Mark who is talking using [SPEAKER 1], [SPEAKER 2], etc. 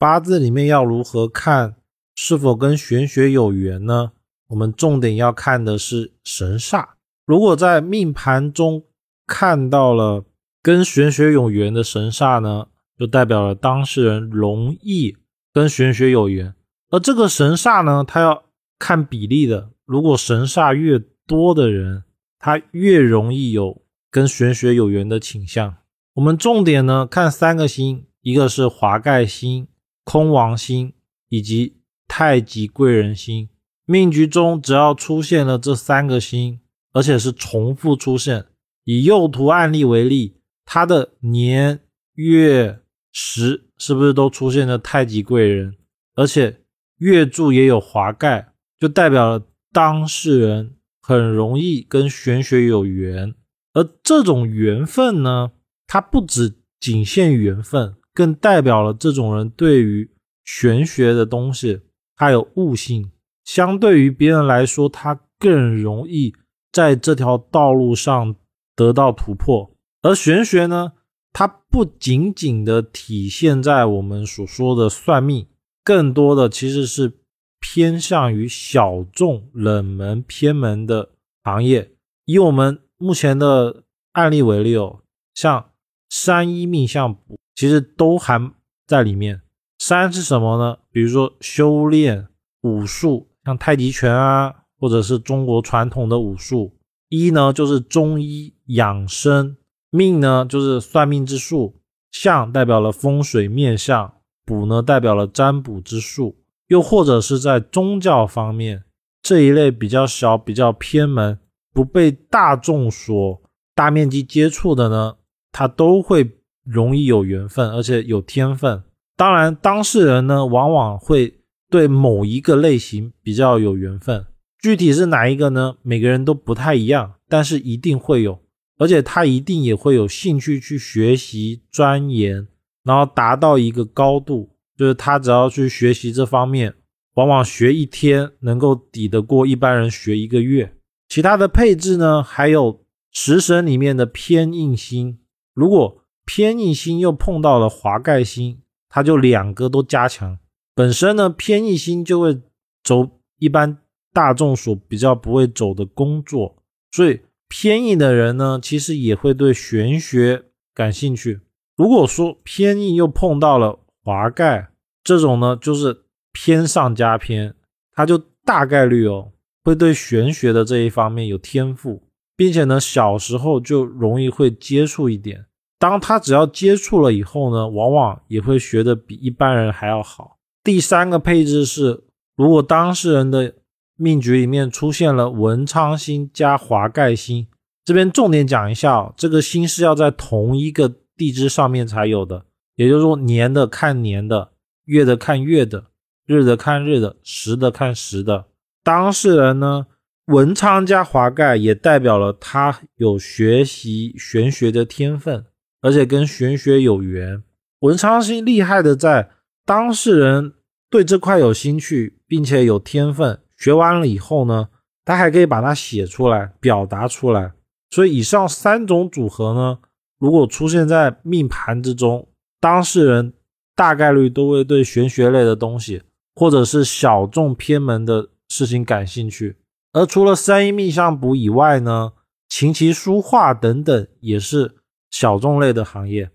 [SPEAKER 1] 八字里面要如何看是否跟玄学有缘呢？我们重点要看的是神煞。如果在命盘中看到了跟玄学有缘的神煞呢，就代表了当事人容易跟玄学有缘。而这个神煞呢，它要看比例的。如果神煞越多的人，他越容易有跟玄学有缘的倾向。我们重点呢看三个星，一个是华盖星。空王星以及太极贵人星，命局中只要出现了这三个星，而且是重复出现。以右图案例为例，它的年月时是不是都出现了太极贵人？而且月柱也有华盖，就代表了当事人很容易跟玄学有缘。而这种缘分呢，它不只仅限缘分。更代表了这种人对于玄学的东西，他有悟性，相对于别人来说，他更容易在这条道路上得到突破。而玄学呢，它不仅仅的体现在我们所说的算命，更多的其实是偏向于小众、冷门、偏门的行业。以我们目前的案例为例哦，像三一命相卜。其实都含在里面。三是什么呢？比如说修炼武术，像太极拳啊，或者是中国传统的武术。一呢就是中医养生，命呢就是算命之术，相代表了风水面相，卜呢代表了占卜之术。又或者是在宗教方面这一类比较小、比较偏门、不被大众所大面积接触的呢，它都会。容易有缘分，而且有天分。当然，当事人呢，往往会对某一个类型比较有缘分。具体是哪一个呢？每个人都不太一样，但是一定会有，而且他一定也会有兴趣去学习钻研，然后达到一个高度。就是他只要去学习这方面，往往学一天能够抵得过一般人学一个月。其他的配置呢，还有食神里面的偏印星，如果。偏逆星又碰到了华盖星，它就两个都加强。本身呢，偏逆星就会走一般大众所比较不会走的工作，所以偏印的人呢，其实也会对玄学感兴趣。如果说偏印又碰到了华盖这种呢，就是偏上加偏，他就大概率哦会对玄学的这一方面有天赋，并且呢小时候就容易会接触一点。当他只要接触了以后呢，往往也会学的比一般人还要好。第三个配置是，如果当事人的命局里面出现了文昌星加华盖星，这边重点讲一下，这个星是要在同一个地支上面才有的，也就是说年的看年的，月的看月的，日的看日的，时的看时的。当事人呢，文昌加华盖也代表了他有学习玄学的天分。而且跟玄学有缘，文昌星厉害的在当事人对这块有兴趣，并且有天分，学完了以后呢，他还可以把它写出来，表达出来。所以以上三种组合呢，如果出现在命盘之中，当事人大概率都会对玄学类的东西，或者是小众偏门的事情感兴趣。而除了三一命相卜以外呢，琴棋书画等等也是。小众类的行业。